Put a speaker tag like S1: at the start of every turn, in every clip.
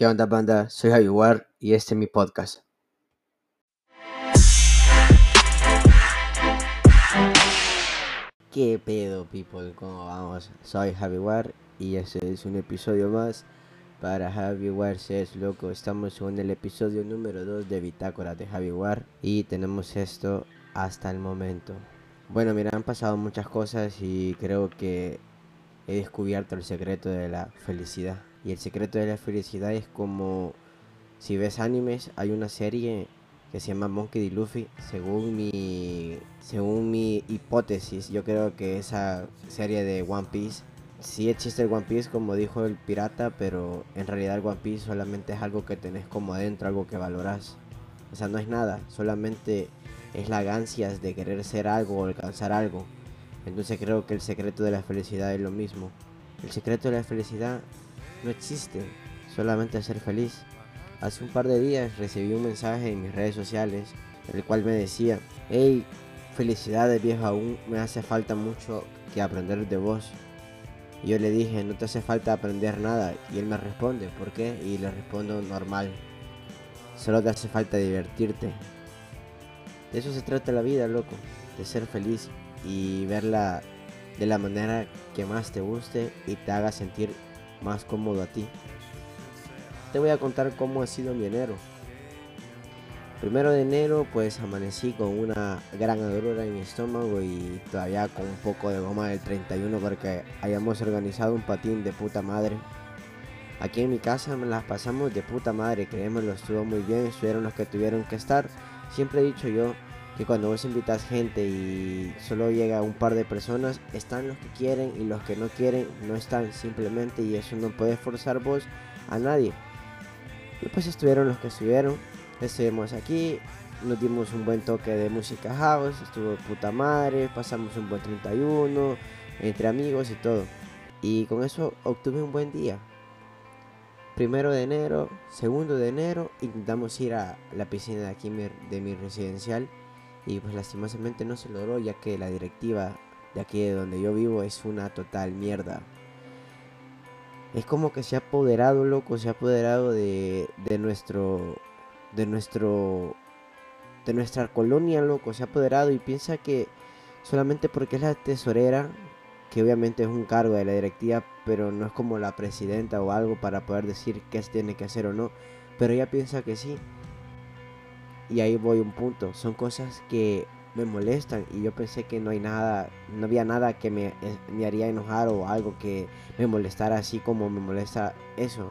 S1: ¿Qué onda, banda? Soy War y este es mi podcast. ¿Qué pedo, people? ¿Cómo vamos? Soy Javi War y este es un episodio más para Javi War es loco. Estamos en el episodio número 2 de Bitácora de Javi War y tenemos esto hasta el momento. Bueno, mira, han pasado muchas cosas y creo que he descubierto el secreto de la felicidad. Y el secreto de la felicidad es como si ves animes, hay una serie que se llama Monkey D. Luffy. Según mi, según mi hipótesis, yo creo que esa serie de One Piece sí existe el One Piece como dijo el pirata, pero en realidad el One Piece solamente es algo que tenés como adentro, algo que valoras. O sea, no es nada, solamente es la gancias de querer ser algo o alcanzar algo. Entonces creo que el secreto de la felicidad es lo mismo. El secreto de la felicidad no existe, solamente ser feliz. Hace un par de días recibí un mensaje en mis redes sociales, en el cual me decía, hey, felicidades viejo, aún me hace falta mucho que aprender de vos. Y yo le dije, no te hace falta aprender nada. Y él me responde, ¿por qué? Y le respondo normal. Solo te hace falta divertirte. De eso se trata la vida, loco. De ser feliz y verla de la manera que más te guste y te haga sentir más cómodo a ti. Te voy a contar cómo ha sido mi enero. Primero de enero pues amanecí con una gran adorura en mi estómago y todavía con un poco de goma del 31 porque hayamos organizado un patín de puta madre. Aquí en mi casa me las pasamos de puta madre, lo estuvo muy bien, estuvieron los que tuvieron que estar. Siempre he dicho yo que cuando vos invitas gente y solo llega un par de personas, están los que quieren y los que no quieren no están simplemente y eso no puede forzar vos a nadie. Y pues estuvieron los que estuvieron, estuvimos aquí, nos dimos un buen toque de música house, estuvo puta madre, pasamos un buen 31 entre amigos y todo. Y con eso obtuve un buen día. Primero de enero, segundo de enero, intentamos ir a la piscina de aquí de mi residencial y pues lastimosamente no se logró ya que la directiva de aquí de donde yo vivo es una total mierda. Es como que se ha apoderado, loco, se ha apoderado de, de nuestro, de nuestro, de nuestra colonia, loco, se ha apoderado y piensa que solamente porque es la tesorera, que obviamente es un cargo de la directiva, pero no es como la presidenta o algo para poder decir qué se tiene que hacer o no, pero ella piensa que sí y ahí voy un punto. Son cosas que me molestan y yo pensé que no hay nada, no había nada que me, eh, me haría enojar o algo que me molestara así como me molesta eso.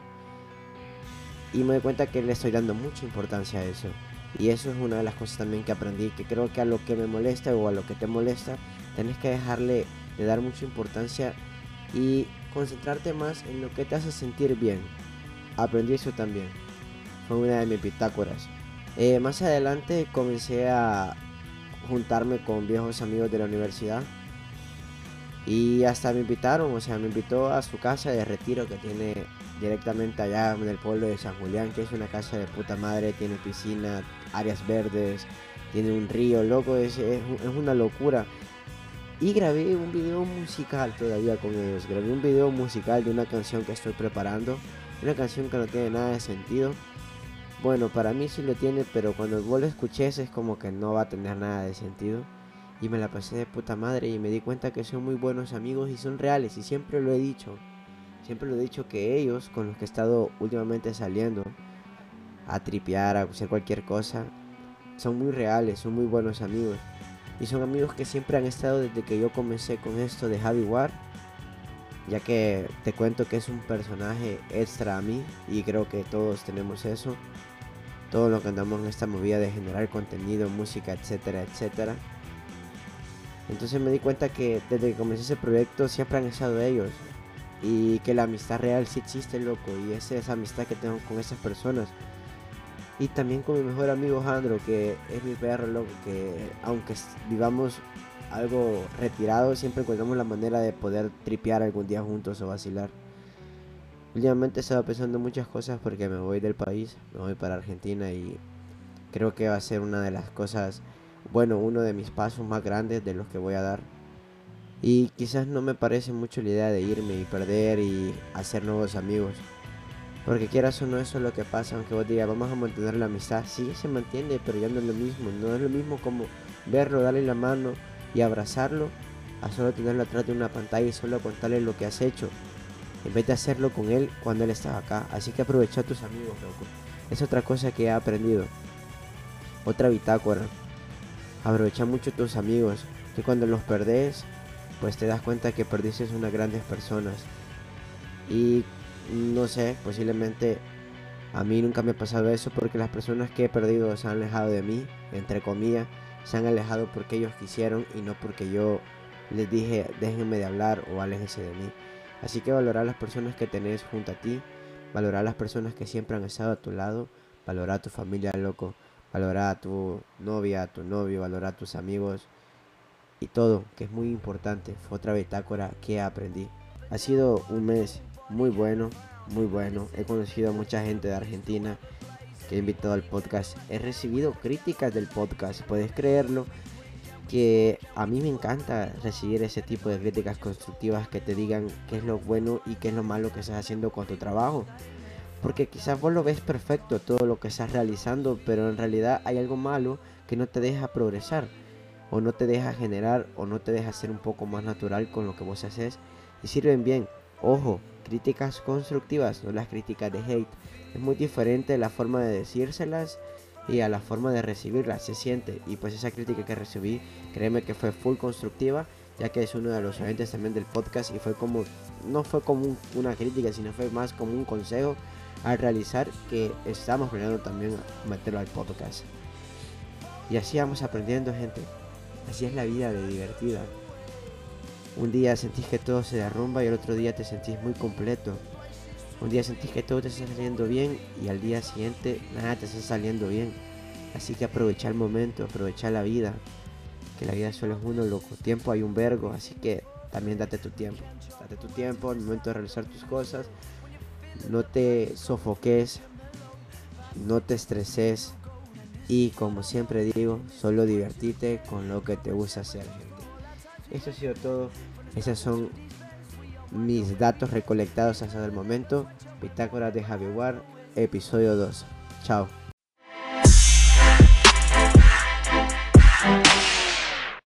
S1: Y me doy cuenta que le estoy dando mucha importancia a eso. Y eso es una de las cosas también que aprendí, que creo que a lo que me molesta o a lo que te molesta, tenés que dejarle de dar mucha importancia y concentrarte más en lo que te hace sentir bien. Aprendí eso también. Fue una de mis bitácoras. Eh, más adelante comencé a juntarme con viejos amigos de la universidad y hasta me invitaron, o sea, me invitó a su casa de retiro que tiene directamente allá en el pueblo de San Julián, que es una casa de puta madre, tiene piscina, áreas verdes, tiene un río, loco, es, es, una locura. Y grabé un video musical todavía con ellos, grabé un video musical de una canción que estoy preparando, una canción que no tiene nada de sentido bueno, para mí sí lo tiene, pero cuando vos lo escuches es como que no va a tener nada de sentido. Y me la pasé de puta madre y me di cuenta que son muy buenos amigos y son reales. Y siempre lo he dicho. Siempre lo he dicho que ellos, con los que he estado últimamente saliendo a tripear, a hacer cualquier cosa, son muy reales, son muy buenos amigos. Y son amigos que siempre han estado desde que yo comencé con esto de Javi War. Ya que te cuento que es un personaje extra a mí y creo que todos tenemos eso todo lo que andamos en esta movida de generar contenido, música, etcétera, etcétera. Entonces me di cuenta que desde que comencé ese proyecto siempre han estado ellos. Y que la amistad real sí existe, loco. Y esa es esa amistad que tengo con esas personas. Y también con mi mejor amigo Jandro, que es mi perro, loco. Que aunque vivamos algo retirado, siempre encontramos la manera de poder tripear algún día juntos o vacilar. Últimamente he estado pensando muchas cosas porque me voy del país, me voy para Argentina y creo que va a ser una de las cosas, bueno, uno de mis pasos más grandes de los que voy a dar. Y quizás no me parece mucho la idea de irme y perder y hacer nuevos amigos. Porque quieras o no, eso es lo que pasa, aunque vos digas, vamos a mantener la amistad, sí se mantiene, pero ya no es lo mismo, no es lo mismo como verlo, darle la mano y abrazarlo, a solo tenerlo atrás de una pantalla y solo contarle lo que has hecho, en vez de hacerlo con él cuando él estaba acá. Así que aprovecha a tus amigos, loco. Es otra cosa que he aprendido. Otra bitácora. Aprovecha mucho a tus amigos, que cuando los perdés, pues te das cuenta que perdiste unas grandes personas. Y no sé, posiblemente a mí nunca me ha pasado eso porque las personas que he perdido se han alejado de mí, entre comillas, se han alejado porque ellos quisieron y no porque yo les dije déjenme de hablar o aléjense de mí. Así que valorar a las personas que tenés junto a ti, valorar a las personas que siempre han estado a tu lado, valorar a tu familia, loco, valorar a tu novia, a tu novio, valorar a tus amigos y todo, que es muy importante. Fue otra bitácora que aprendí. Ha sido un mes muy bueno, muy bueno. He conocido a mucha gente de Argentina que he invitado al podcast. He recibido críticas del podcast, puedes creerlo. Que a mí me encanta recibir ese tipo de críticas constructivas que te digan qué es lo bueno y qué es lo malo que estás haciendo con tu trabajo. Porque quizás vos lo ves perfecto todo lo que estás realizando, pero en realidad hay algo malo que no te deja progresar, o no te deja generar, o no te deja ser un poco más natural con lo que vos haces. Y sirven bien. Ojo, críticas constructivas, no las críticas de hate. Es muy diferente la forma de decírselas y a la forma de recibirlas, se siente. Y pues esa crítica que recibí, créeme que fue full constructiva, ya que es uno de los oyentes también del podcast y fue como, no fue como una crítica, sino fue más como un consejo al realizar que estamos planeando también meterlo al podcast. Y así vamos aprendiendo, gente. Así es la vida de divertida. Un día sentís que todo se derrumba y el otro día te sentís muy completo. Un día sentís que todo te está saliendo bien y al día siguiente nada te está saliendo bien. Así que aprovecha el momento, aprovecha la vida. Que la vida solo es uno, loco. Tiempo hay un vergo, así que también date tu tiempo. Date tu tiempo el momento de realizar tus cosas. No te sofoques, no te estreses y como siempre digo, solo divertite con lo que te gusta hacer, gente. Esto ha sido todo. Esos son mis datos recolectados hasta el momento. Bitácora de Javier, episodio 2. Chao.